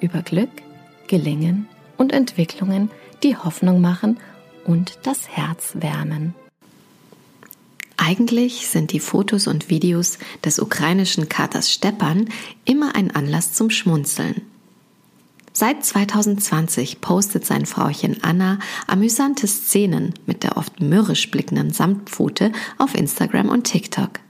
über Glück, Gelingen und Entwicklungen, die Hoffnung machen und das Herz wärmen. Eigentlich sind die Fotos und Videos des ukrainischen Katers Stepan immer ein Anlass zum Schmunzeln. Seit 2020 postet sein Frauchen Anna amüsante Szenen mit der oft mürrisch blickenden Samtpfote auf Instagram und TikTok.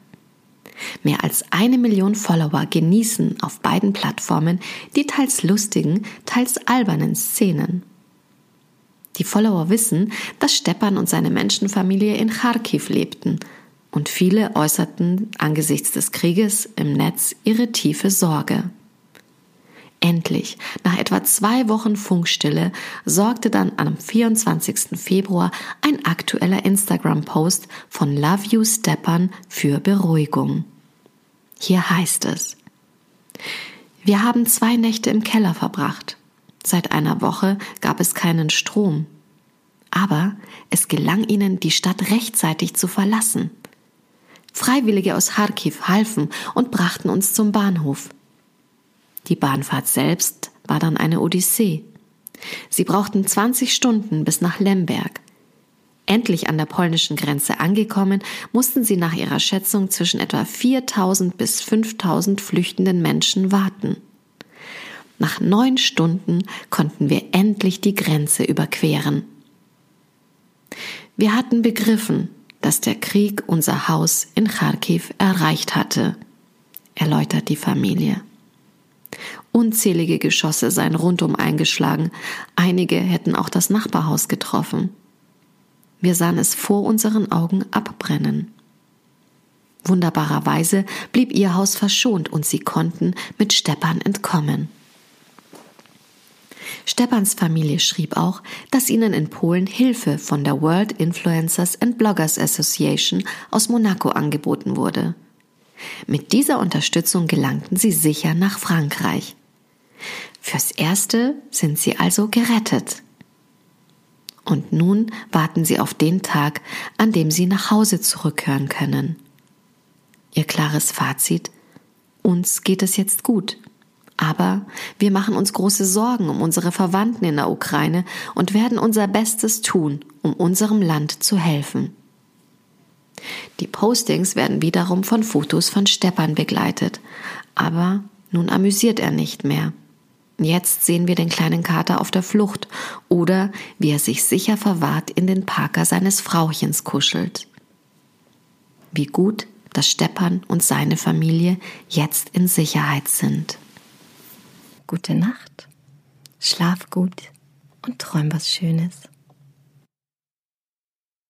Mehr als eine Million Follower genießen auf beiden Plattformen die teils lustigen, teils albernen Szenen. Die Follower wissen, dass Stepan und seine Menschenfamilie in Kharkiv lebten und viele äußerten angesichts des Krieges im Netz ihre tiefe Sorge. Endlich, nach etwa zwei Wochen Funkstille, sorgte dann am 24. Februar aktueller Instagram-Post von Love You Stepan für Beruhigung. Hier heißt es, wir haben zwei Nächte im Keller verbracht. Seit einer Woche gab es keinen Strom. Aber es gelang ihnen, die Stadt rechtzeitig zu verlassen. Freiwillige aus Kharkiv halfen und brachten uns zum Bahnhof. Die Bahnfahrt selbst war dann eine Odyssee. Sie brauchten 20 Stunden bis nach Lemberg. Endlich an der polnischen Grenze angekommen, mussten sie nach ihrer Schätzung zwischen etwa 4000 bis 5000 flüchtenden Menschen warten. Nach neun Stunden konnten wir endlich die Grenze überqueren. Wir hatten begriffen, dass der Krieg unser Haus in Kharkiv erreicht hatte, erläutert die Familie. Unzählige Geschosse seien rundum eingeschlagen, einige hätten auch das Nachbarhaus getroffen. Wir sahen es vor unseren Augen abbrennen. Wunderbarerweise blieb ihr Haus verschont und sie konnten mit Stepan entkommen. Stepans Familie schrieb auch, dass ihnen in Polen Hilfe von der World Influencers and Bloggers Association aus Monaco angeboten wurde. Mit dieser Unterstützung gelangten sie sicher nach Frankreich. Fürs Erste sind sie also gerettet. Und nun warten sie auf den Tag, an dem sie nach Hause zurückkehren können. Ihr klares Fazit, uns geht es jetzt gut. Aber wir machen uns große Sorgen um unsere Verwandten in der Ukraine und werden unser Bestes tun, um unserem Land zu helfen. Die Postings werden wiederum von Fotos von Stepan begleitet. Aber nun amüsiert er nicht mehr. Jetzt sehen wir den kleinen Kater auf der Flucht oder wie er sich sicher verwahrt in den Parker seines Frauchens kuschelt. Wie gut, dass Stepan und seine Familie jetzt in Sicherheit sind. Gute Nacht, schlaf gut und träum was Schönes.